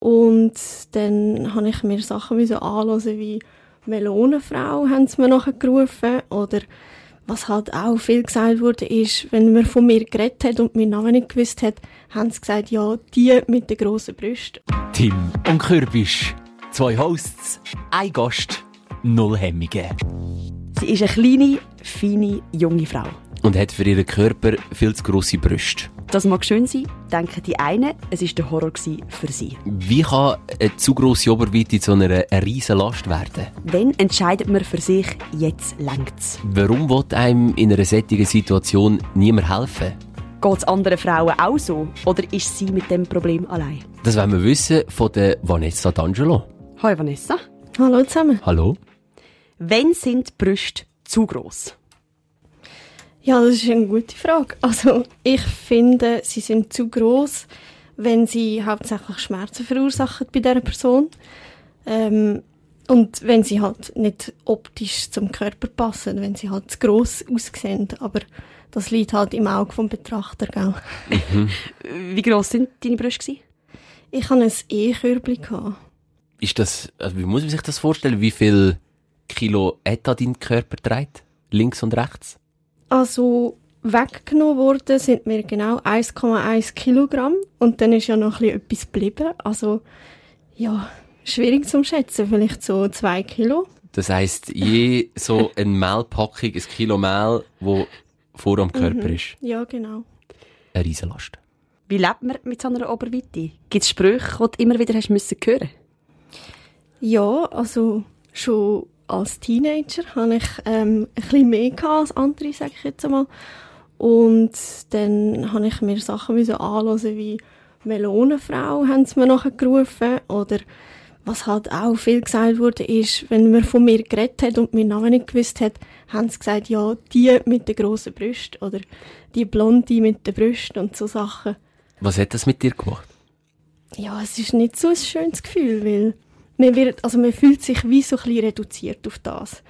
Und dann habe ich mir Sachen wie so anhören, wie Melonenfrau haben sie mir nachher gerufen. Oder was halt auch viel gesagt wurde, ist, wenn man von mir geredet hat und meinen Namen nicht gewusst hat, haben sie gesagt, ja, die mit den grossen Brüsten. Tim und Kürbisch. Zwei Hosts, ein Gast, null Hemmungen. Sie ist eine kleine, feine, junge Frau. Und hat für ihren Körper viel zu grosse Brüste. Das mag schön sein, denken die einen, es war der Horror für sie. Wie kann eine zu grosse Oberweite zu einer, riesen Last werden? Wenn entscheidet man für sich, jetzt längt's. Warum will einem in einer solchen Situation niemand helfen? Geht es anderen Frauen auch so? Oder ist sie mit dem Problem allein? Das wollen wir wissen von der Vanessa D'Angelo. Hallo Vanessa. Hallo zusammen. Hallo? Wenn sind die Brüste zu gross? Ja, das ist eine gute Frage. Also ich finde, sie sind zu groß, wenn sie hauptsächlich Schmerzen verursachen bei dieser Person. Ähm, und wenn sie halt nicht optisch zum Körper passen, wenn sie halt zu gross aussehen. Aber das liegt halt im Auge vom Betrachter, gell? Wie gross sind deine Brüste? Ich hatte ein E-Körbchen. Ist das, also wie muss man sich das vorstellen? Wie viel Kilo hat dein Körper trägt? Links und rechts? Also weggenommen worden sind mir genau 1,1 Kilogramm und dann ist ja noch ein bisschen etwas geblieben. Also ja, schwierig zu schätzen, vielleicht so zwei Kilo. Das heisst, je so eine Mehlpackung, ein Kilo Mehl, wo vor am Körper ist, Ja, genau. eine Riesenlast. Wie lebt man mit so einer Oberweite? Gibt es Sprüche, die du immer wieder hast müssen hören Ja, also schon als Teenager hatte ich ähm, ein bisschen mehr als andere, sage ich jetzt einmal. Und dann habe ich mir Sachen anhören wie Melonenfrau haben sie mir nachher gerufen. Oder was halt auch viel gesagt wurde, ist, wenn man von mir geredet hat und meinen Namen nicht gewusst hat, haben sie gesagt, ja, die mit den grossen Brüsten oder die Blonde mit den Brüsten und so Sachen. Was hat das mit dir gemacht? Ja, es ist nicht so ein schönes Gefühl, weil man wird, also man fühlt sich wie so ein bisschen reduziert auf das.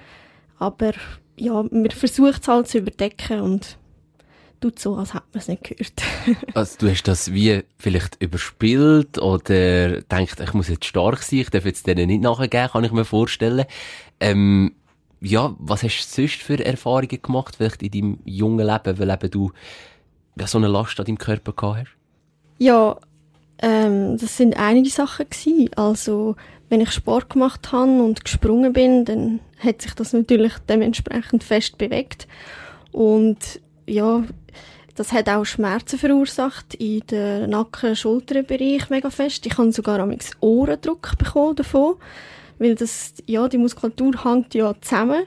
Aber ja, man versucht es halt zu überdecken und tut so, als hätte man es nicht gehört. Also du hast das wie vielleicht überspielt oder denkt, ich muss jetzt stark sein, ich darf jetzt denen nicht nachgeben, kann ich mir vorstellen. Ähm, ja, was hast du sonst für Erfahrungen gemacht, vielleicht in deinem jungen Leben, weil eben du ja, so eine Last an deinem Körper gehabt hast? ja, ähm, das sind einige Sachen gewesen. Also, wenn ich Sport gemacht habe und gesprungen bin, dann hat sich das natürlich dementsprechend fest bewegt. Und ja, das hat auch Schmerzen verursacht in den Nacken-Schulterbereich mega fest. Ich habe sogar am Ohrendruck bekommen davon, weil das, ja, die Muskulatur hängt ja zusammen.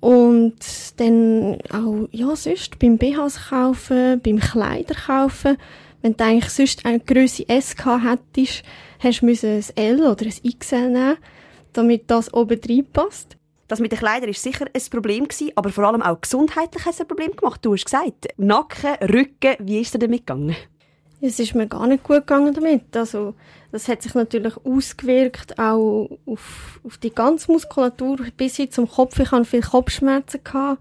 Und dann auch, ja, sonst beim BHs kaufen, beim Kleider kaufen. Wenn du eigentlich sonst eine Grösse S gehabt hättest, hast du ein L oder ein XL nehmen, damit das oben reinpasst. Das mit den Kleidern war sicher ein Problem, gewesen, aber vor allem auch gesundheitlich hat es ein Problem gemacht. Du hast gesagt, Nacken, Rücken, wie ist dir damit gegangen? Es ist mir gar nicht gut gegangen damit. Also, das hat sich natürlich ausgewirkt auch auf, auf die ganze Muskulatur bis hin zum Kopf. Ich hatte viel Kopfschmerzen. Gehabt,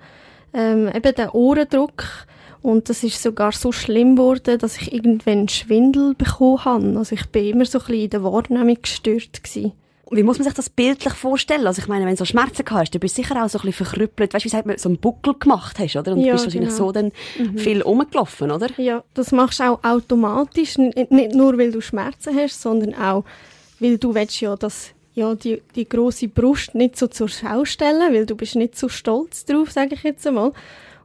ähm, eben den Ohrendruck. Und das ist sogar so schlimm geworden, dass ich irgendwann Schwindel bekommen habe. Also ich bin immer so ein bisschen in der Wahrnehmung gestört gewesen. Wie muss man sich das bildlich vorstellen? Also ich meine, wenn du so Schmerzen hast, du bist sicher auch so ein bisschen verkrüppelt. Weißt du, wie sagt man, so einen Buckel gemacht hast, oder? Und Ja, du bist wahrscheinlich genau. so dann viel rumgelaufen, oder? Ja, das machst du auch automatisch, nicht nur weil du Schmerzen hast, sondern auch, weil du willst ja, dass ja, die, die große Brust nicht so zur Schau stellen, weil du bist nicht so stolz drauf, sage ich jetzt einmal.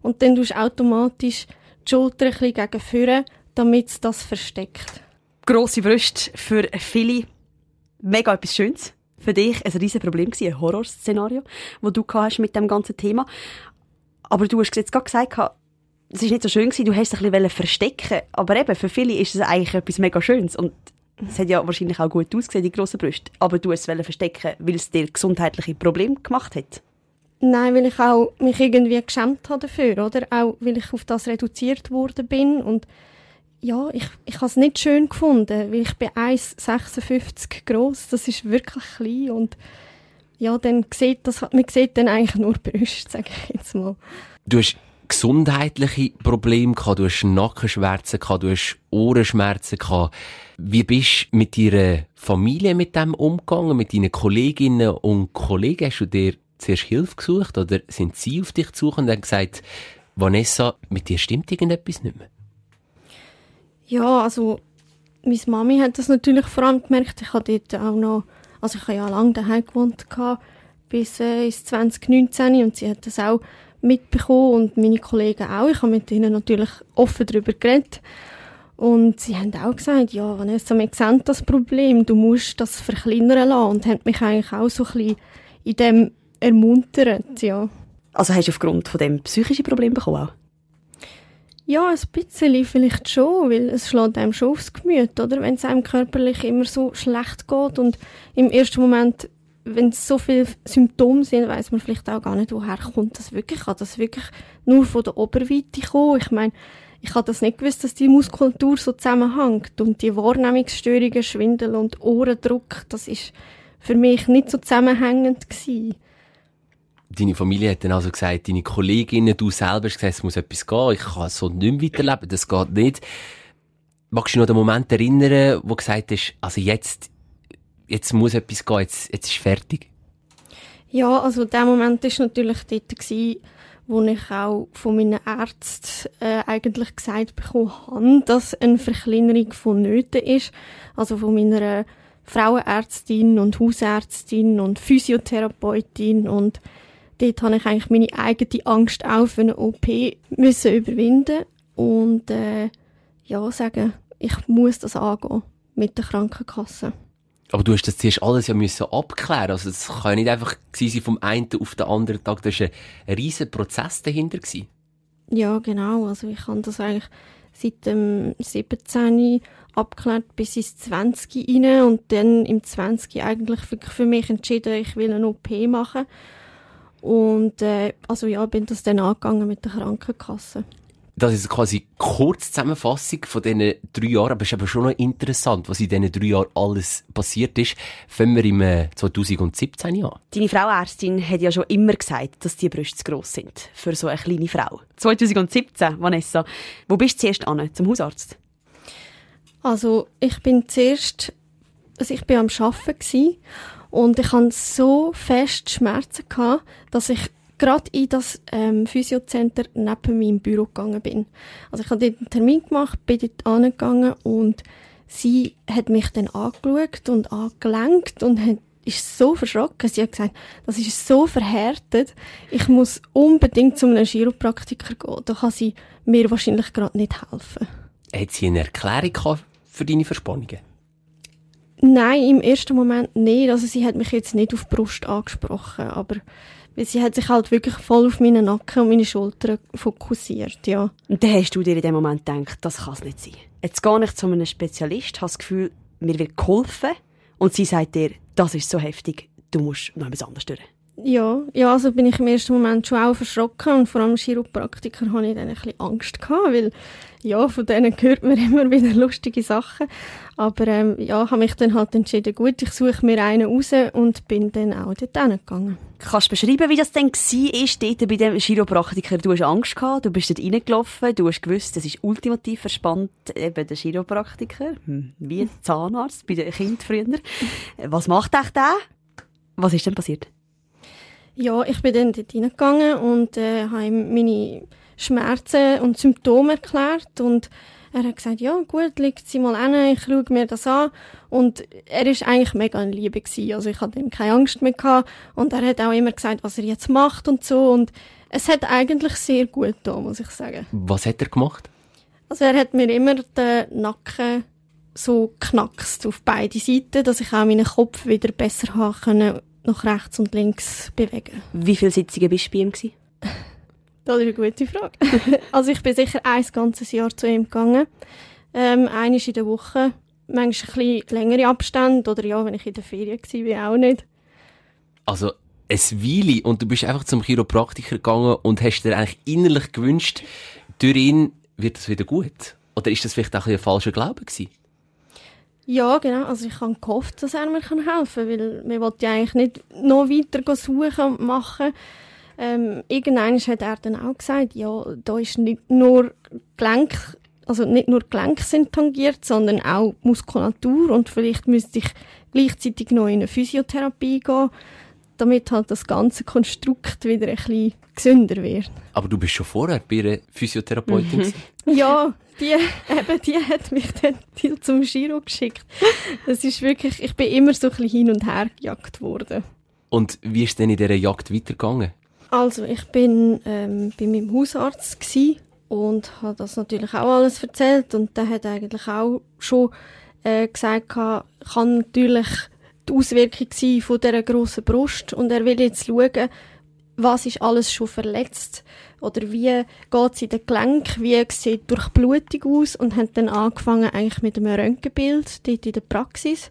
Und dann tust du automatisch die Schulter ein bisschen gegen vorne, damit es das versteckt. Grosse Brüste für viele mega etwas Schönes. Für dich ein riesen Problem ein Horrorszenario, das du hast mit dem ganzen Thema. Aber du hast jetzt gerade gesagt, es ist nicht so schön gewesen, du hast es ein bisschen verstecken Aber eben, für viele ist es eigentlich etwas mega Schönes. Und es hat ja wahrscheinlich auch gut ausgesehen, die grossen Brüste. Aber du hast es verstecken, weil es dir gesundheitliche Probleme gemacht hat. Nein, weil ich auch mich irgendwie geschämt habe dafür, oder? Auch weil ich auf das reduziert worden bin und ja, ich, ich habe es nicht schön gefunden, weil ich bin 1,56 groß, das ist wirklich klein und ja, dann sieht das, man sieht dann eigentlich nur Brüste, sage ich jetzt mal. Du hast gesundheitliche Probleme gehabt, du hast Nackenschmerzen gehabt, du hast Ohrenschmerzen gehabt. Wie bist du mit deiner Familie mit dem umgegangen, mit deinen Kolleginnen und Kollegen? Hast du dir zuerst Hilfe gesucht oder sind sie auf dich gesucht und haben gesagt, Vanessa, mit dir stimmt irgendetwas nicht mehr? Ja, also meine Mami hat das natürlich vor allem gemerkt. Ich habe dort auch noch, also ich habe ja lange daheim gewohnt gehabt, bis äh, ins 2019 und sie hat das auch mitbekommen und meine Kollegen auch. Ich habe mit ihnen natürlich offen darüber geredet. Und sie haben auch gesagt, ja, Vanessa, wir sehen das Problem, du musst das verkleinern lassen. Und haben mich eigentlich auch so ein bisschen in dem ermuntert, ja. Also hast du aufgrund von dem psychische Problem bekommen auch? Ja, ein bisschen vielleicht schon, weil es schlägt einem schon aufs Gemüt, oder? Wenn es einem körperlich immer so schlecht geht und im ersten Moment wenn es so viele Symptome sind, weiß man vielleicht auch gar nicht, woher kommt das wirklich. Kann das wirklich nur von der Oberweite kommen? Ich meine, ich habe das nicht gewusst, dass die Muskulatur so zusammenhängt und die Wahrnehmungsstörungen, Schwindel und Ohrendruck, das ist für mich nicht so zusammenhängend gewesen. Deine Familie hat dann also gesagt, deine Kolleginnen, du selber hast gesagt, es muss etwas gehen, ich kann so nicht mehr weiterleben, das geht nicht. Magst du dich noch den Moment erinnern, wo du gesagt hast, also jetzt, jetzt muss etwas gehen, jetzt, jetzt ist fertig? Ja, also der Moment war natürlich dort, gewesen, wo ich auch von meinen Ärzten äh, eigentlich gesagt bekommen habe, dass eine Verkleinerung von Nöten ist. Also von meiner Frauenärztin und Hausärztin und Physiotherapeutin und dort habe ich eigentlich meine eigene Angst auch für eine OP müssen überwinden und äh, ja sagen, ich muss das angehen mit der Krankenkasse. Aber du hast das zuerst alles ja müssen abklären. Also, das kann ja nicht einfach sein vom einen auf den anderen Tag. Da war ein, riesen Prozess dahinter. Gewesen. Ja, genau. Also, ich habe das eigentlich seit dem 17. abgeklärt bis ins 20. rein und dann im 20. eigentlich für mich entschieden, ich will eine OP machen. Und, äh, also ja, bin das dann angegangen mit der Krankenkasse das ist quasi kurz Zusammenfassung von diesen drei Jahren, aber es ist aber schon noch interessant, was in diesen drei Jahren alles passiert ist. Fangen wir im 2017 äh, an. Deine Frauärztin hat ja schon immer gesagt, dass die Brüste zu gross sind für so eine kleine Frau. 2017, Vanessa, wo bist du zuerst an? Zum Hausarzt? Also ich bin zuerst, also ich bin am Arbeiten und ich hatte so fest Schmerzen gehabt, dass ich gerade in das ähm, Physiocenter neben meinem Büro gegangen bin. Also ich habe dort einen Termin gemacht, bin dort angegangen und sie hat mich dann angeschaut und angelenkt und hat ist so verschrocken. Sie hat gesagt, das ist so verhärtet. Ich muss unbedingt zu einem Chiropraktiker gehen. Da kann sie mir wahrscheinlich gerade nicht helfen. Hat sie eine Erklärung für deine Verspannungen? Nein, im ersten Moment nicht. Also sie hat mich jetzt nicht auf die Brust angesprochen, aber sie hat sich halt wirklich voll auf meinen Nacken und meine Schultern fokussiert, ja. Und dann hast du dir in dem Moment gedacht, das kann es nicht sein. Jetzt gehe ich zu einem Spezialist, habe das Gefühl, mir wird geholfen und sie sagt dir, das ist so heftig, du musst noch etwas anderes durch. Ja, ja, also bin ich im ersten Moment schon auch verschrocken und vor allem Chiropraktiker hatte ich dann ein bisschen Angst gehabt, weil ja, von denen hört man immer wieder lustige Sachen. Aber ähm, ja, habe mich dann halt entschieden, gut, ich suche mir einen raus und bin dann auch dort hingegangen. Kannst du beschreiben, wie das denn war, dort bei dem Chiropraktiker? Du hast Angst gehabt, du bist dort reingelaufen, du hast gewusst, das ist ultimativ verspannt, eben der Chiropraktiker, hm, wie ein Zahnarzt bei den Kindern früher. Was macht echt der? Was ist denn passiert? Ja, ich bin dann dort reingegangen und äh, habe ihm meine Schmerzen und Symptome erklärt und er hat gesagt, ja gut, legt sie mal an, ich schaue mir das an und er ist eigentlich mega in Liebe gewesen. also ich hatte ihm keine Angst mehr gehabt und er hat auch immer gesagt, was er jetzt macht und so und es hat eigentlich sehr gut da, muss ich sagen. Was hat er gemacht? Also er hat mir immer den Nacken so knackst auf beide Seiten, dass ich auch meinen Kopf wieder besser haben können nach rechts und links bewegen. Wie viele Sitzungen bist du bei ihm? Gewesen? Das ist eine gute Frage. also ich bin sicher ein ganzes Jahr zu ihm gegangen. Ähm, einmal in der Woche. Manchmal ein bisschen längere Abstände oder ja, wenn ich in der Ferien war, auch nicht. Also ein Weile und du bist einfach zum Chiropraktiker gegangen und hast dir eigentlich innerlich gewünscht, durch ihn wird es wieder gut? Oder ist das vielleicht auch ein, ein falscher Glaube gewesen? Ja, genau. Also ich habe gehofft, dass er mir helfen kann, weil wir wollten ja eigentlich nicht noch weiter suchen und machen. Ähm, irgendwann hat er dann auch gesagt, ja, da ist nicht nur Gelenk, also nicht nur Gelenke sind tangiert, sondern auch Muskulatur und vielleicht müsste ich gleichzeitig noch in eine Physiotherapie gehen, damit halt das ganze Konstrukt wieder ein bisschen gesünder wird. Aber du bist schon vorher bei einer Physiotherapeutin. Mhm. Ja, die, eben, die hat mich dann zum Giro geschickt. Das ist wirklich, ich bin immer so ein bisschen hin und her gejagt worden. Und wie ist denn in dieser Jagd weitergegangen? Also, ich bin ähm, bei meinem Hausarzt gewesen und habe das natürlich auch alles erzählt und der hat eigentlich auch schon äh, gesagt, kann natürlich die Auswirkung sein von dieser grossen Brust und er will jetzt schauen, was ist alles schon verletzt? Oder wie geht es in den Gelenken, wie sieht die Durchblutung aus? Und hat dann angefangen eigentlich mit einem Röntgenbild dort in der Praxis.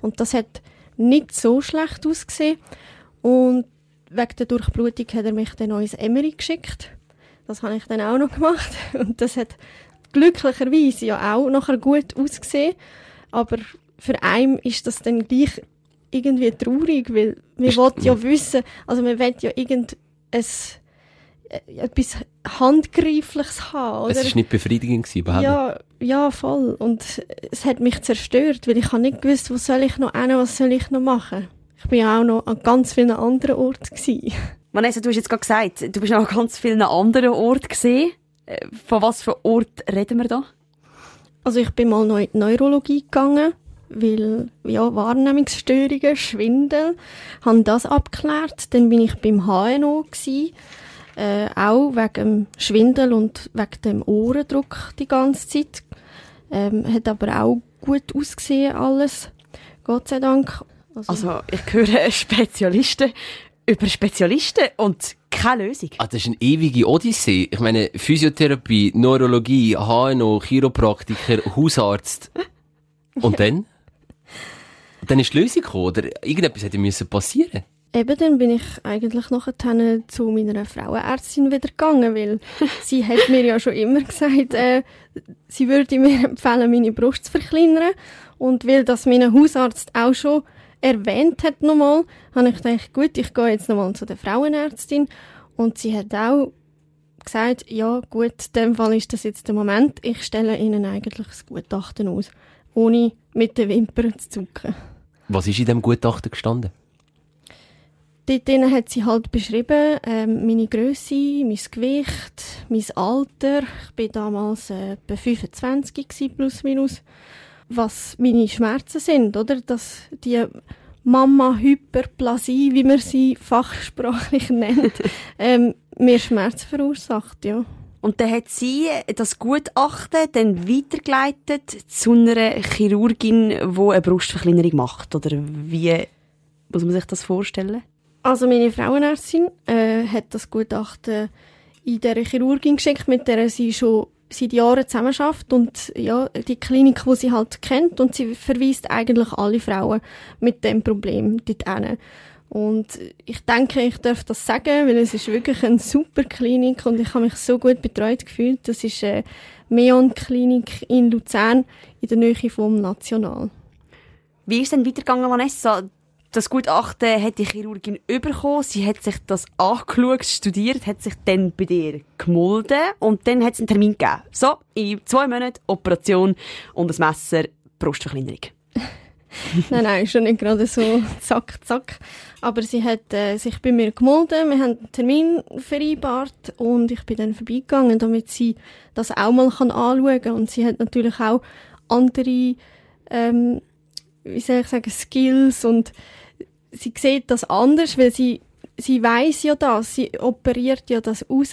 Und das hat nicht so schlecht ausgesehen. Und wegen der Durchblutung hat er mich dann noch ins Emery geschickt. Das habe ich dann auch noch gemacht. Und das hat glücklicherweise ja auch nachher gut ausgesehen, aber für einen ist das dann gleich irgendwie traurig, weil wir wollen ja wissen, also wir wollen ja irgend äh, etwas Handgreifliches haben. Oder? Es war nicht befriedigend überhaupt ja, ja, voll. Und es hat mich zerstört, weil ich habe nicht gewusst, wo soll ich noch hin, was soll ich noch machen. Ich bin ja auch noch an ganz vielen anderen Orten gewesen. Vanessa, du hast jetzt gerade gesagt, du bist auch an ganz vielen anderen Orten gesehen. Äh, von was für Ort reden wir da? Also ich bin mal noch in die Neurologie gegangen weil ja, Wahrnehmungsstörungen, Schwindel, haben das abgeklärt. Dann bin ich beim HNO gewesen, äh, auch wegen dem Schwindel und wegen dem Ohrendruck die ganze Zeit. Ähm, hat aber auch gut ausgesehen alles, Gott sei Dank. Also, also ich höre Spezialisten über Spezialisten und keine Lösung. Ah, das ist eine ewige Odyssee. Ich meine, Physiotherapie, Neurologie, HNO, Chiropraktiker, Hausarzt. Und dann? Dann ist die Lösung gekommen, oder irgendetwas hätte müssen passieren Eben, dann bin ich eigentlich nachher zu meiner Frauenärztin wieder gegangen, weil sie hat mir ja schon immer gesagt, äh, sie würde mir empfehlen, meine Brust zu verkleinern. Und weil das mein Hausarzt auch schon erwähnt hat nochmal, habe ich gedacht, gut, ich gehe jetzt nochmal zu der Frauenärztin. Und sie hat auch gesagt, ja gut, in dem Fall ist das jetzt der Moment, ich stelle Ihnen eigentlich das Gutachten aus, ohne mit den Wimpern zu zucken. Was ist in dem Gutachten gestanden? Dort hat sie halt beschrieben, ähm, meine Größe, mein Gewicht, mein Alter. Ich war damals äh, etwa 25 gewesen, plus minus. Was meine Schmerzen sind, oder? Dass die Mama-Hyperplasie, wie man sie fachsprachlich nennt, ähm, mir Schmerzen verursacht, ja. Und dann hat sie das Gutachten dann weitergeleitet zu einer Chirurgin, die eine Brustverkleinerung macht. Oder wie muss man sich das vorstellen? Also meine Frauenärztin äh, hat das Gutachten in der Chirurgin geschickt, mit der sie schon seit Jahren zusammenarbeitet und ja, die Klinik, die sie halt kennt und sie verweist eigentlich alle Frauen mit dem Problem dort hin. Und ich denke, ich darf das sagen, weil es ist wirklich eine super Klinik und ich habe mich so gut betreut gefühlt. Das ist eine Meon-Klinik in Luzern in der Nähe vom National. Wie ist es denn weitergegangen, Vanessa? Das Gutachten hat die Chirurgin bekommen. Sie hat sich das angeschaut, studiert, hat sich dann bei dir gemolden und dann hat es einen Termin gegeben. So, in zwei Monaten Operation und das Messer Brustverkleinerung. nein, nein, schon nicht gerade so zack, zack. Aber sie hat äh, sich bei mir gemolden, wir haben einen Termin vereinbart und ich bin dann vorbeigegangen, damit sie das auch mal kann anschauen kann. Und sie hat natürlich auch andere, ähm, wie soll ich sagen, Skills und sie sieht das anders, weil sie, sie weiß ja das, sie operiert ja das raus.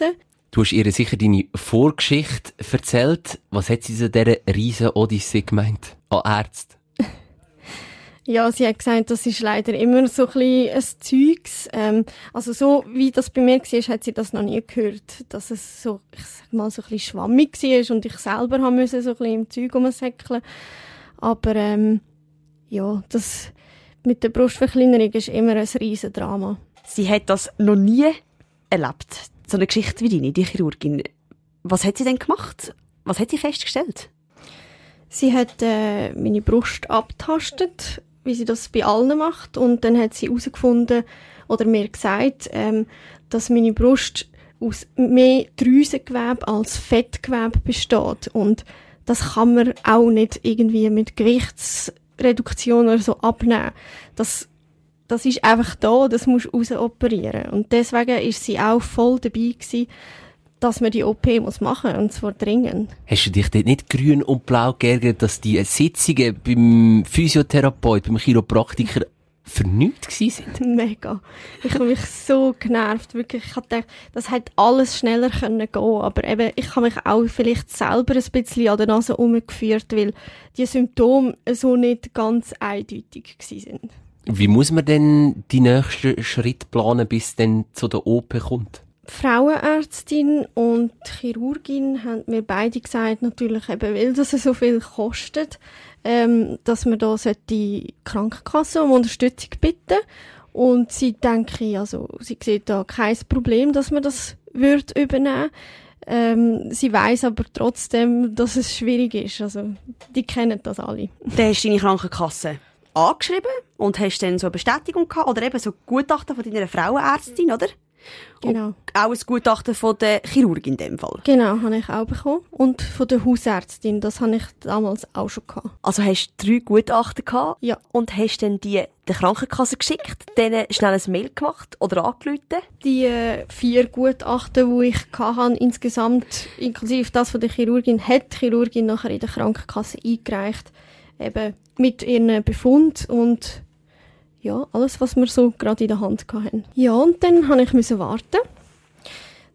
Du hast ihr sicher deine Vorgeschichte erzählt. Was hat sie so dieser riesen Odyssee gemeint? An Ärzte? Ja, sie hat gesagt, das ist leider immer so ein bisschen ein Zeugs. Ähm, also so, wie das bei mir war, hat sie das noch nie gehört. Dass es so, ich sag mal, so ein bisschen schwammig war und ich selber haben müssen so ein bisschen im Zeug rumsäckeln. Aber, ähm, ja, das mit der Brustverkleinerung ist immer ein riesen Drama. Sie hat das noch nie erlebt. So eine Geschichte wie deine, die Chirurgin. Was hat sie denn gemacht? Was hat sie festgestellt? Sie hat äh, meine Brust abtastet wie sie das bei allen macht. Und dann hat sie herausgefunden oder mir gesagt, ähm, dass meine Brust aus mehr Drüsengewebe als Fettgewebe besteht. Und das kann man auch nicht irgendwie mit Gewichtsreduktion oder so abnehmen. Das, das ist einfach da, das muss raus operieren. Und deswegen ist sie auch voll dabei gewesen, dass man die OP muss machen und zwar dringend. Hast du dich dort nicht grün und blau geärgert, dass die Sitzungen beim Physiotherapeut, beim Chiropraktiker für nichts sind? Mega. Ich habe mich so genervt, wirklich. Ich hatte das hätte alles schneller können gehen, aber eben, ich habe mich auch vielleicht selber ein bisschen an der Nase umgeführt, weil die Symptome so nicht ganz eindeutig sind. Wie muss man denn die nächsten Schritte planen, bis dann zu der OP kommt? Frauenärztin und Chirurgin haben mir beide gesagt, natürlich eben, weil das so viel kostet, ähm, dass man da die Krankenkasse um Unterstützung bitten und sie denke, also sie sieht da kein Problem, dass man das wird übernehmen. Ähm, sie weiß aber trotzdem, dass es schwierig ist. Also die kennen das alle. Dann hast du deine Krankenkasse angeschrieben und hast dann so eine Bestätigung gehabt oder eben so Gutachten von deiner Frauenärztin, oder? Genau. Und auch ein Gutachten von der Chirurgin in dem Fall. Genau, habe ich auch bekommen. Und von der Hausärztin, das habe ich damals auch schon gehabt. Also hast du drei Gutachten gehabt Ja. und hast dann die der Krankenkasse geschickt, denen schnell ein Mail gemacht oder angerufen. Die äh, vier Gutachten, die ich hatte, insgesamt, inklusive das von der Chirurgin, hat die Chirurgin nachher in der Krankenkasse eingereicht. Eben mit ihren Befund und ja, alles, was wir so gerade in der Hand hatten. Ja, und dann habe ich müssen warten.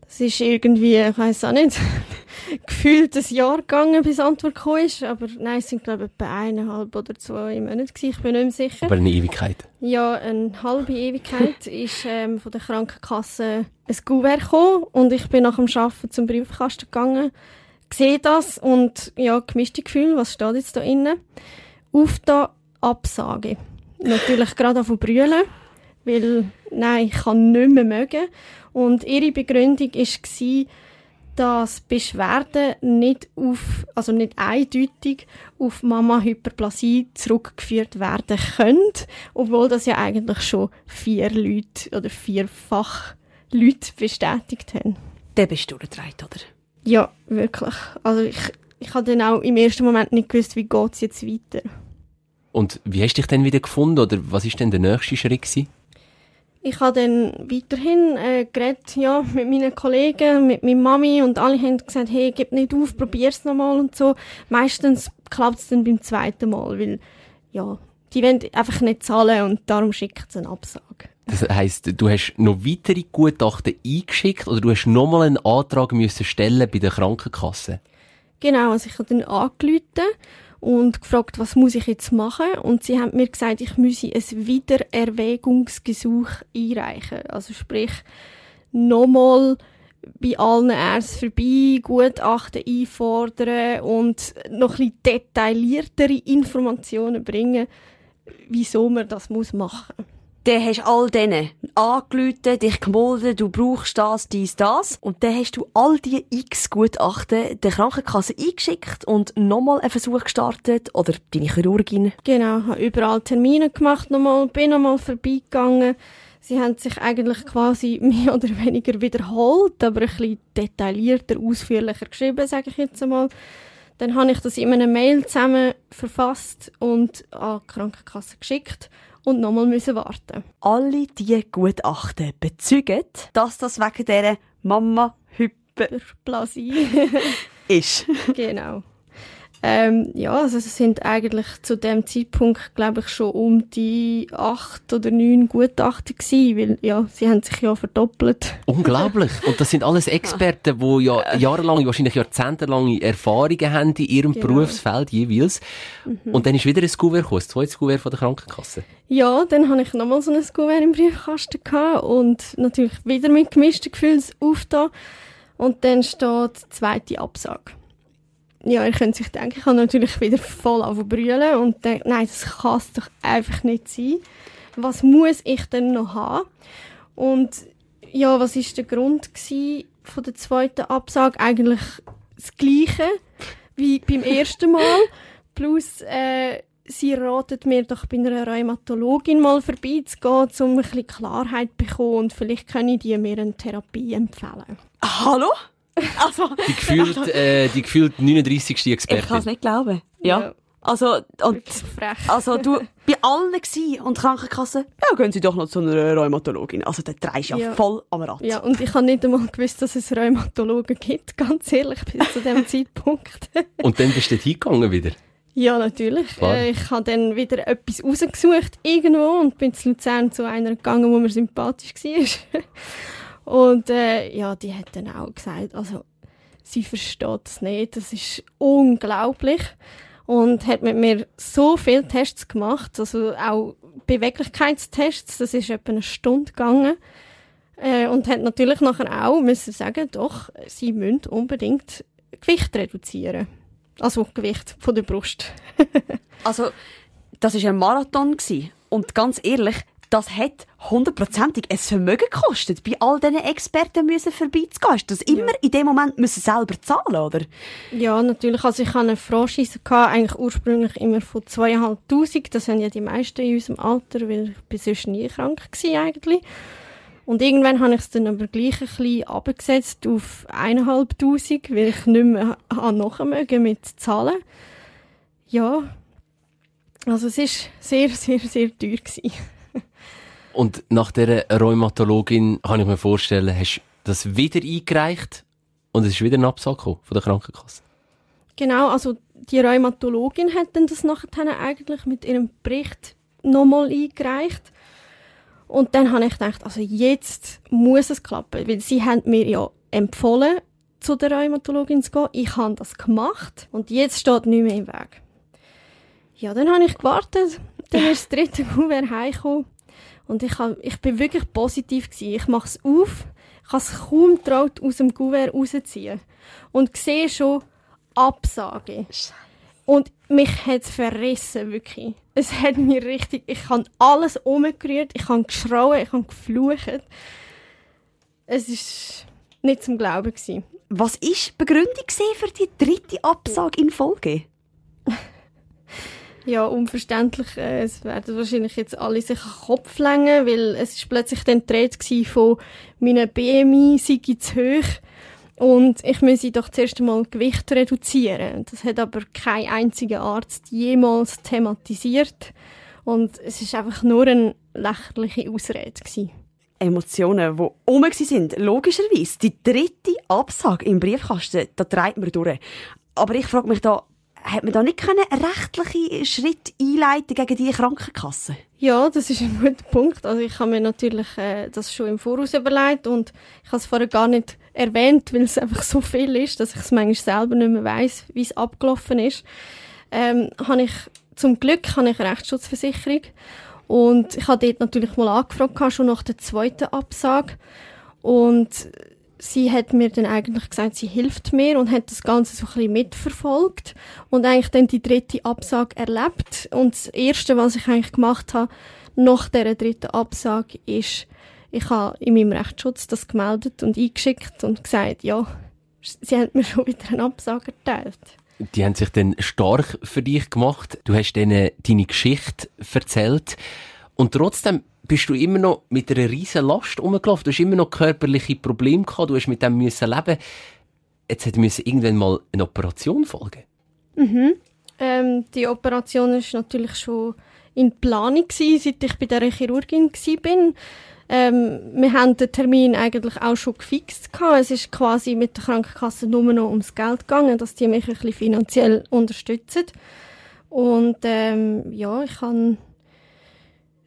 Das ist irgendwie, ich weiß auch nicht, gefühlt ein Jahr gegangen, bis Antwort gekommen ist. Aber nein, es sind, glaube ich, etwa eineinhalb oder zwei Monate gewesen. Ich bin nicht mehr sicher. Aber eine Ewigkeit. Ja, eine halbe Ewigkeit ist ähm, von der Krankenkasse ein Kuvert gekommen und ich bin nach dem Arbeiten zum Briefkasten gegangen, sehe das und ja, gemischte Gefühle, was steht jetzt da innen? Auf da Absage. Natürlich gerade auf brüllen, weil nein, ich kann nicht mehr mögen. Und ihre Begründung war, dass Beschwerden nicht auf, also nicht eindeutig auf Mama-Hyperplasie zurückgeführt werden können, obwohl das ja eigentlich schon vier Leute oder vierfach Leute bestätigt haben. Dann bist du durchgedreht, oder? Ja, wirklich. Also ich, ich habe dann auch im ersten Moment nicht gewusst, wie geht es jetzt weiter. Und wie hast du dich dann wieder gefunden oder was ist denn der nächste Schritt gewesen? Ich habe dann weiterhin äh, geredet, ja, mit meinen Kollegen, mit meiner Mami und alle haben gesagt, hey, gib nicht auf, probier's nochmal und so. Meistens klappt es dann beim zweiten Mal, weil, ja, die wollen einfach nicht zahlen und darum schicken sie eine Absage. Das heisst, du hast noch weitere Gutachten eingeschickt oder du hast nochmal einen Antrag müssen stellen bei der Krankenkasse? Genau, also ich habe dann angerufen und gefragt, was muss ich jetzt machen? Und sie haben mir gesagt, ich müsse ein Wiedererwägungsgesuch einreichen. Also sprich, nochmal bei allen Ärzten vorbei, Gutachten einfordern und noch ein detailliertere Informationen bringen, wieso man das machen muss. Dann hast du all denen angerufen, dich gemeldet, du brauchst das, dies, das. Und dann hast du all die x Gutachten der Krankenkasse eingeschickt und nochmal einen Versuch gestartet. Oder deine Chirurgin. Genau, habe überall Termine gemacht nochmal, bin nochmal vorbeigegangen. Sie haben sich eigentlich quasi mehr oder weniger wiederholt, aber ein bisschen detaillierter, ausführlicher geschrieben, sage ich jetzt einmal. Dann habe ich das in einer Mail zusammen verfasst und an die Krankenkasse geschickt und nochmal müssen warten. Alle diese Gutachten bezeugen, dass das wegen dieser Mama Hyper Plasie. ist. genau. Ähm, ja, also es sind eigentlich zu dem Zeitpunkt, glaube ich, schon um die acht oder neun Gutachten gewesen, weil ja, sie haben sich ja verdoppelt. Unglaublich. Und das sind alles Experten, die ja jahrelang, wahrscheinlich jahrzehntelange Erfahrungen haben in ihrem Genau. Berufsfeld jeweils. Und dann ist wieder ein Kuvert gekommen, ein zweites Kuvert von der Krankenkasse. Ja, dann habe ich nochmal so ein Kuvert im Briefkasten gehabt und natürlich wieder mit gemischten Gefühlen auf da. Und dann steht zweite Absage. Ja, ihr könnt sich denken, ich habe natürlich wieder voll brüllen und denke, nein, das kann es doch einfach nicht sein. Was muss ich denn noch haben? Und ja, was ist der Grund von der zweiten Absage? Eigentlich das Gleiche wie beim ersten Mal. Plus, äh, sie ratet mir doch bei einer Rheumatologin mal vorbeizugehen, um ein bisschen Klarheit zu bekommen und vielleicht können die mir eine Therapie empfehlen. Hallo? Also, Die gefühlt, äh, die gefühlt 39. ich kann es Expertin. nicht glauben. Ja. Ja. Also, und, also du bei allen gsi und Krankenkasse, ja, gehen Sie doch noch zu einer Rheumatologin. Also, der drehst ja, Ja. voll am Rad. Ja, und ich habe nicht einmal gewusst, dass es Rheumatologen gibt, ganz ehrlich, bis zu dem Zeitpunkt. Und dann bist du dort hingegangen wieder. ja, natürlich. Äh, ich habe dann wieder etwas rausgesucht, irgendwo, und bin zu Luzern zu einer gegangen, wo mir sympathisch war. Und äh, ja, die hat dann auch gesagt, also, sie versteht es nicht, das ist unglaublich. Und hat mit mir so viele Tests gemacht, also auch Beweglichkeitstests, das ist etwa eine Stunde gegangen. Äh, und hat natürlich nachher auch müssen sagen, doch, sie müssen unbedingt Gewicht reduzieren. Also Gewicht von der Brust. Also, das war ein Marathon. Gewesen. Und ganz ehrlich, das hat hundertprozentig ein Vermögen gekostet, bei all diesen Experten müssen vorbeizugehen. Hast du das immer in dem Moment müssen selber zahlen, oder? Ja, natürlich. Also ich hatte eine Franchise, gehabt, eigentlich ursprünglich immer von 2'500. Das haben ja die meisten in unserem Alter, weil ich bin sonst nie krank war eigentlich. Und irgendwann habe ich es dann aber gleich ein bisschen abgesetzt auf 1'500, weil ich nicht mehr nachmögen mit Zahlen. Ja, also es ist sehr, sehr, sehr teuer gewesen. Und nach dieser Rheumatologin kann ich mir vorstellen, hast du das wieder eingereicht und es ist wieder ein gekommen von der Krankenkasse. Genau, also die Rheumatologin hat dann das nachher eigentlich mit ihrem Bericht nochmal eingereicht. Und dann habe ich gedacht, also jetzt muss es klappen, weil sie haben mir ja empfohlen, zu der Rheumatologin zu gehen. Ich habe das gemacht und jetzt steht nichts mehr im Weg. Ja, dann habe ich gewartet, dann ist das dritte Kuvert heimgekommen und ich, hab, ich bin wirklich positiv gewesen. Ich mache es auf, ich habe es kaum traut aus dem Kuvert rausziehen und sehe schon Absage. Und mich hat es verrissen, wirklich. Es hat mir richtig, ich habe alles umgerührt, ich habe geschrauen, ich habe geflucht. Es ist nicht zum Glauben gewesen. Was war die Begründung für die dritte Absage in Folge? Ja, unverständlich. Äh, es werden wahrscheinlich jetzt alle sich Kopf längen, weil es ist plötzlich dann gewesen von meinem BMI sei zu hoch und ich müsse doch zuerst einmal Gewicht reduzieren. Das hat aber kein einziger Arzt jemals thematisiert und es ist einfach nur eine lächerliche Ausrede gewesen. Emotionen, die rum sind. Logischerweise. Die dritte Absage im Briefkasten, da treibt man durch. Aber ich frage mich da, hat man da nicht einen rechtlichen Schritt einleiten gegen die Krankenkasse? Ja, das ist ein guter Punkt. Also ich habe mir natürlich äh, das schon im Voraus überlegt und ich habe es vorher gar nicht erwähnt, weil es einfach so viel ist, dass ich es manchmal selber nicht mehr weiss, wie es abgelaufen ist. Ähm, habe ich zum Glück habe ich eine Rechtsschutzversicherung und ich habe dort natürlich mal angefragt, schon nach der zweiten Absage und sie hat mir dann eigentlich gesagt, sie hilft mir und hat das Ganze so ein bisschen mitverfolgt und eigentlich dann die dritte Absage erlebt. Und das Erste, was ich eigentlich gemacht habe, nach dieser dritten Absage, ist, ich habe in meinem Rechtsschutz das gemeldet und eingeschickt und gesagt, ja, sie haben mir schon wieder eine Absage erteilt. Die haben sich dann stark für dich gemacht. Du hast denen deine Geschichte erzählt. Und trotzdem bist du immer noch mit einer riesen Last rumgelaufen. Du hast immer noch körperliche Probleme gehabt. Du hast mit dem müssen leben. Jetzt hätte müssen irgendwann mal eine Operation folgen. Ähm, die Operation ist natürlich schon in Planung gewesen, seit ich bei der Chirurgin bin. Ähm, wir haben den Termin eigentlich auch schon gefixt gehabt. Es ist quasi mit der Krankenkasse nur noch ums Geld gegangen, dass die mich ein bisschen finanziell unterstützen. Und ähm, ja, ich kann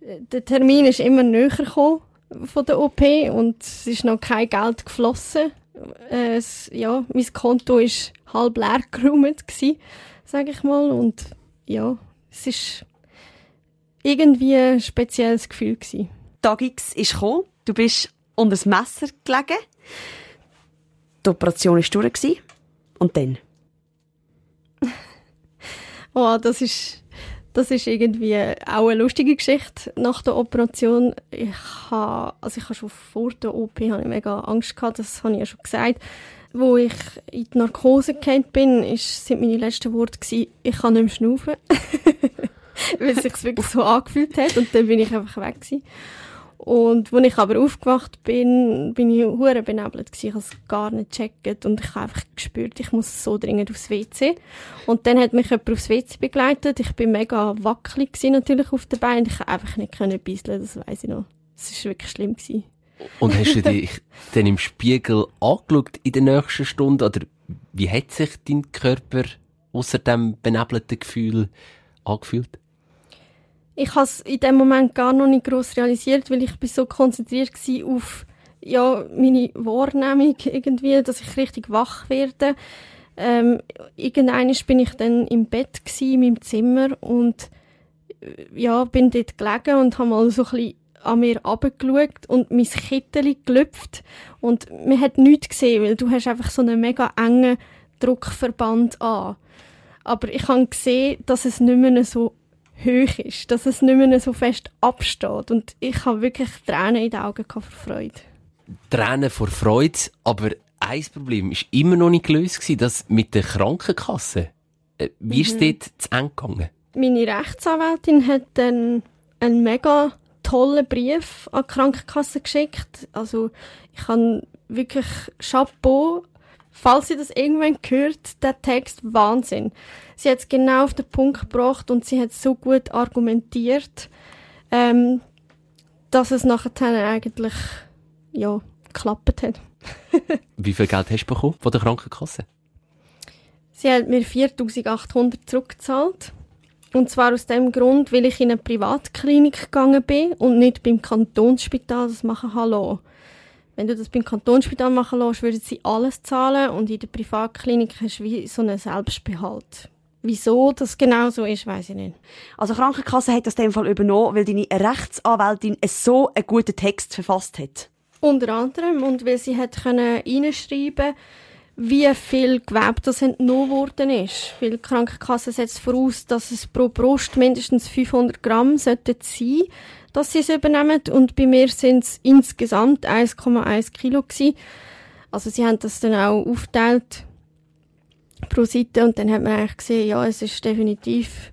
der Termin ist immer näher gekommen von der OP und es ist noch kein Geld geflossen. Äh, es, ja, mein Konto ist halb leer geräumt gsi, sage ich mal. Und ja, es ist irgendwie ein spezielles Gefühl gsi. Tag X ist gekommen, du bist unter das Messer gelegen. Die Operation war durch. gewesen. Und dann? Oh, das ist, das ist irgendwie auch eine lustige Geschichte nach der Operation. Ich habe, also ich habe schon vor der OP habe ich mega Angst gehabt, das habe ich ja schon gesagt. Wo ich in die Narkose gefallen bin, ist, sind meine letzten Worte gewesen, ich kann nicht mehr schnaufen. weil es sich wirklich so angefühlt hat und dann bin ich einfach weg gewesen. Und als ich aber aufgewacht bin, bin ich hure benebelt gewesen. Ich habe es gar nicht gecheckt und ich habe einfach gespürt, ich muss so dringend aufs WC. Und dann hat mich jemand aufs WC begleitet. Ich bin mega wackelig gewesen, natürlich auf den Beinen. Ich konnte einfach nicht können bisseln, das weiß ich noch. Es war wirklich schlimm gewesen. Und hast du dich dann im Spiegel angeschaut in der nächsten Stunde oder wie hat sich dein Körper außer dem benebelten Gefühl angefühlt? Ich habe es in dem Moment gar noch nicht groß realisiert, weil ich bin so konzentriert war auf ja, meine Wahrnehmung irgendwie, dass ich richtig wach werde. Ähm, irgendwann bin ich dann im Bett gewesen, in meinem Zimmer und äh, ja, bin dort gelegen und habe mal so ein an mir runtergeschaut und mein Kittel gelüpft und man hat nichts gesehen, weil du hast einfach so einen mega engen Druckverband an. Aber ich habe gesehen, dass es nicht mehr so hoch ist, dass es nicht mehr so fest absteht. Und ich habe wirklich Tränen in den Augen vor Freude. Tränen vor Freude, aber ein Problem ist immer noch nicht gelöst gewesen, das mit der Krankenkasse. Äh, wie ist mhm. dort zu Ende gegangen? Meine Rechtsanwältin hat dann einen mega tollen Brief an die Krankenkasse geschickt. Also ich habe wirklich Chapeau falls sie das irgendwann hört, der Text Wahnsinn. Sie hat es genau auf den Punkt gebracht und sie hat so gut argumentiert, ähm, dass es nachher eigentlich ja geklappt hat. Wie viel Geld hast du bekommen von der Krankenkasse? Sie hat mir 4'800 zurückgezahlt. Und zwar aus dem Grund, weil ich in eine Privatklinik gegangen bin und nicht beim Kantonsspital das machen hallo. Wenn du das beim Kantonsspital machen lässt, würden sie alles zahlen und in der Privatklinik hast du wie so einen Selbstbehalt. Wieso das genau so ist, weiß ich nicht. Also Krankenkasse hat das in dem Fall übernommen, weil deine Rechtsanwältin so einen guten Text verfasst hat. Unter anderem und weil sie hat können reinschreiben wie viel Gewebe das entnommen worden ist. Weil die Krankenkasse setzt voraus, dass es pro Brust mindestens 500 Gramm sein sollten dass sie es übernehmen. Und bei mir sind es insgesamt 1,1 Kilo gewesen. Also sie haben das dann auch aufgeteilt pro Seite und dann hat man eigentlich gesehen, ja, es ist definitiv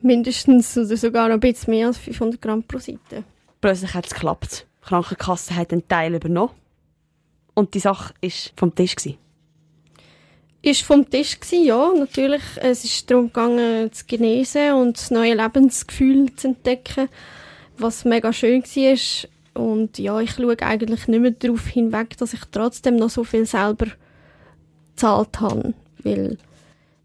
mindestens oder sogar noch ein bisschen mehr als 500 Gramm pro Seite. Plötzlich hat es geklappt. Die Krankenkasse hat einen Teil übernommen und die Sache ist vom Tisch gewesen. Ist vom Tisch gewesen, ja, natürlich. Es ist darum gegangen, zu genesen und das neue Lebensgefühl zu entdecken was mega schön war. Und ja, ich schaue eigentlich nicht mehr darauf hinweg, dass ich trotzdem noch so viel selber gezahlt habe. Weil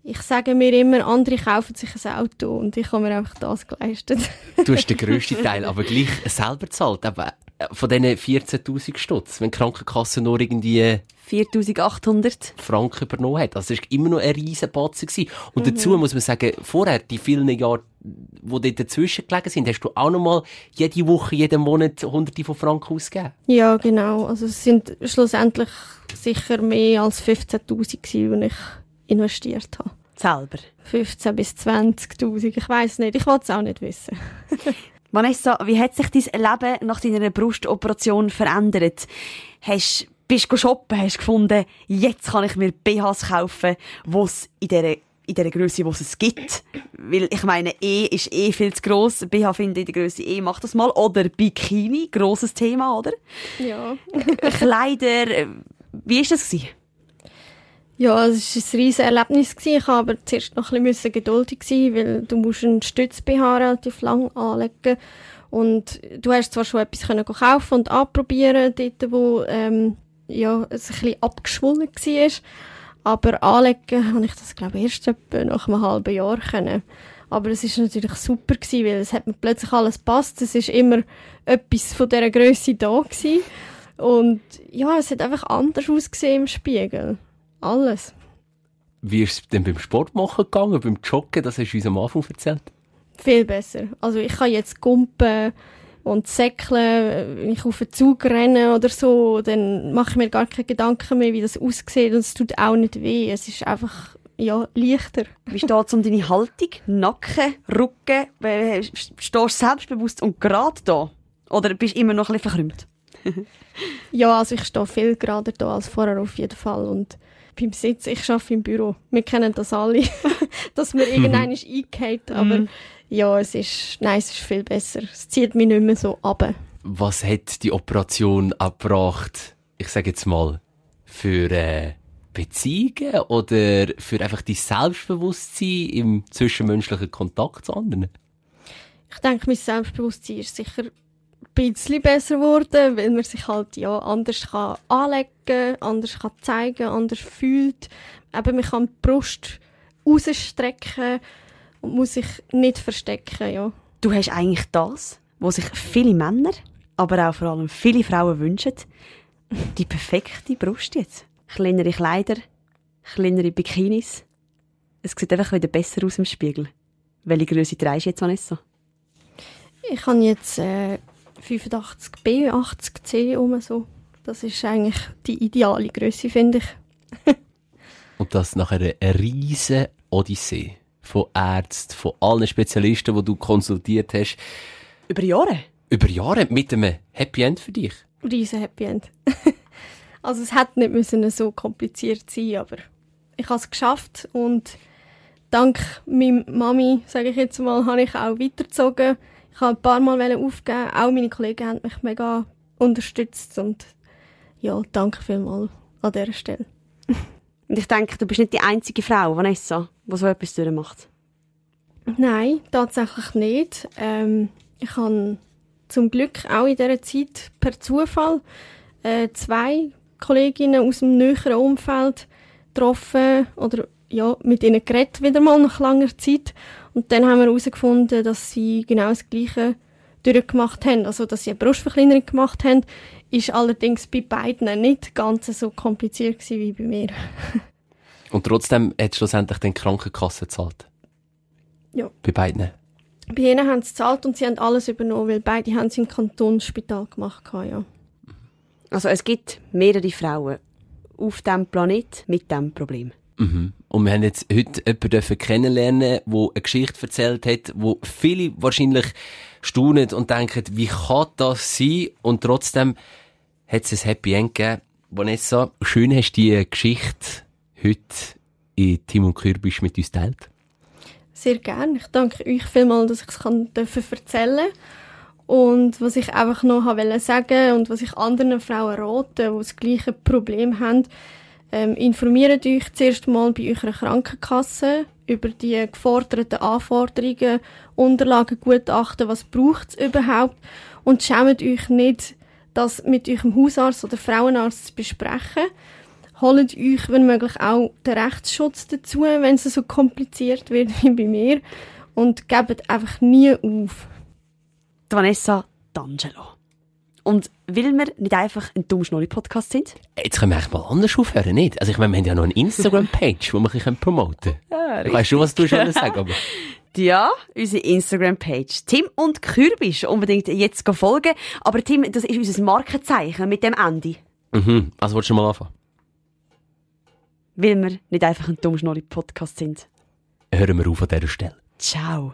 ich sage mir immer, andere kaufen sich ein Auto und ich habe mir einfach das geleistet. du hast den grössten Teil aber gleich selber gezahlt. Aber äh, von diesen 14.000 Stutz, wenn die Krankenkasse nur irgendwie 4.800 Franken übernommen hat. Also es war immer noch ein riesen Batzen. Und mhm. dazu muss man sagen, vorher, die vielen Jahre, die dort dazwischen gelegen sind, hast du auch noch mal jede Woche, jeden Monat hunderte von Franken ausgegeben. Ja, genau. Also es sind schlussendlich sicher mehr als 15'000 gewesen, die ich investiert habe. Selber? 15 bis 20'000, ich weiß nicht. Ich wollte es auch nicht wissen. Vanessa, wie hat sich dein Leben nach deiner Brustoperation verändert? Hast bist du shoppen, hast gefunden, jetzt kann ich mir BHs kaufen, wo es in dieser in der Größe, wo es gibt. Weil ich meine, E ist eh viel zu gross. BH finde ich in der Größe E, mach das mal. Oder Bikini, grosses Thema, oder? Ja. Kleider, wie war das? Gewesen? Ja, es war ein riesiges Erlebnis. Ich war aber zuerst noch ein bisschen geduldig sein, weil du musst einen Stütz-BH relativ lang anlegen und du hast zwar schon etwas können kaufen und anprobieren, dort wo ähm, ja, es ein bisschen abgeschwollen war. Aber anlegen habe ich das, glaube ich, erst etwa nach einem halben Jahr können. Aber es war natürlich super gewesen, weil es hat mir plötzlich alles passt. Es ist immer etwas von dieser Größe da gewesen. Und ja, es hat einfach anders ausgesehen im Spiegel. Alles. Wie ist es denn beim Sport machen gegangen, beim Joggen? Das hast du uns am Anfang erzählt. Viel besser. Also ich kann jetzt Gumpen, und säckeln, wenn ich auf den Zug renne oder so, dann mache ich mir gar keine Gedanken mehr, wie das aussieht und es tut auch nicht weh. Es ist einfach ja, leichter. Wie steht es um deine Haltung? Nacken, Rücken? Stehst du selbstbewusst und gerade da? Oder bist du immer noch ein bisschen verkrümmt? ja, also ich stehe viel gerader da als vorher auf jeden Fall. Und beim Sitz, ich arbeite im Büro. Wir kennen das alle, dass man irgendwann ist eingeht, aber mhm ja, es ist, nein, es ist viel besser. Es zieht mich nicht mehr so ab. Was hat die Operation abgebracht, ich sage jetzt mal, für äh, Beziehungen oder für einfach dein Selbstbewusstsein im zwischenmenschlichen Kontakt zu anderen? Ich denke, mein Selbstbewusstsein ist sicher bisschen besser geworden, weil man sich halt ja anders kann anlegen, anders kann zeigen, anders fühlt. Eben, man kann die Brust rausstrecken und muss sich nicht verstecken, ja. Du hast eigentlich das, was sich viele Männer, aber auch vor allem viele Frauen wünschen. Die perfekte Brust jetzt. Kleinere Kleider, kleinere Bikinis. Es sieht einfach wieder besser aus im Spiegel. Welche Größe trägst du jetzt, Vanessa? Ich habe jetzt äh, 85B, 80C um so. Das ist eigentlich die ideale Größe, finde ich. Und das nach einer riesen Odyssee von Ärzten, von allen Spezialisten, die du konsultiert hast. Über Jahre? Über Jahre mit einem Happy End für dich. Riesen Happy End. also es hätte nicht müssen so kompliziert sein, aber ich habe es geschafft und dank meiner Mami, sage ich jetzt mal, habe ich auch weitergezogen. Ich habe ein paar Mal aufgeben, auch meine Kollegen haben mich mega unterstützt und ja, danke vielmals an dieser Stelle. Und ich denke, du bist nicht die einzige Frau, Vanessa, die so etwas durchmacht. Nein, tatsächlich nicht. Ähm, ich habe zum Glück auch in dieser Zeit per Zufall äh, zwei Kolleginnen aus dem näheren Umfeld getroffen oder ja, mit ihnen geredet wieder mal nach langer Zeit. Und dann haben wir herausgefunden, dass sie genau das Gleiche durchgemacht haben. Also, dass sie eine Brustverkleinerung gemacht haben, ist allerdings bei beiden nicht ganz so kompliziert gewesen wie bei mir. Und trotzdem hat schlussendlich die Krankenkasse gezahlt? Ja. Bei beiden? Bei ihnen haben sie gezahlt und sie haben alles übernommen, weil beide haben es im Kantonsspital gemacht, ja. Also es gibt mehrere Frauen auf diesem Planet mit diesem Problem. Mhm. Und wir haben jetzt heute jemanden kennenlernen, der eine Geschichte erzählt hat, wo viele wahrscheinlich staunen und denken, wie kann das sein? Und trotzdem hat es ein Happy End gegeben. Vanessa, schön hast du die Geschichte heute in Tim und Kürbisch mit uns teilt. Sehr gerne. Ich danke euch vielmals, dass ich es erzählen Und was ich einfach noch wollte sagen und was ich anderen Frauen rate, die das gleiche Problem haben, ähm, informiert euch zuerst mal bei eurer Krankenkasse über die geforderten Anforderungen, Unterlagen, Gutachten, was braucht es überhaupt und schämt euch nicht, das mit eurem Hausarzt oder Frauenarzt zu besprechen. Holt euch, wenn möglich, auch den Rechtsschutz dazu, wenn es so kompliziert wird wie bei mir und gebt einfach nie auf. Vanessa D'Angelo. Und weil wir nicht einfach ein dumm Schnurri-Podcast sind? Jetzt können wir eigentlich mal anders aufhören, nicht? Also ich meine, wir haben ja noch eine Instagram-Page, wo wir ein promoten können. Ja, weißt du, was du schon sagen aber Ja, unsere Instagram-Page. Tim und Kürbis. Unbedingt jetzt folgen. Aber Tim, das ist unser Markenzeichen mit dem Ende. Mhm. Also willst du mal anfangen? Weil wir nicht einfach ein dumm Schnurri-Podcast sind. Hören wir auf an dieser Stelle. Ciao.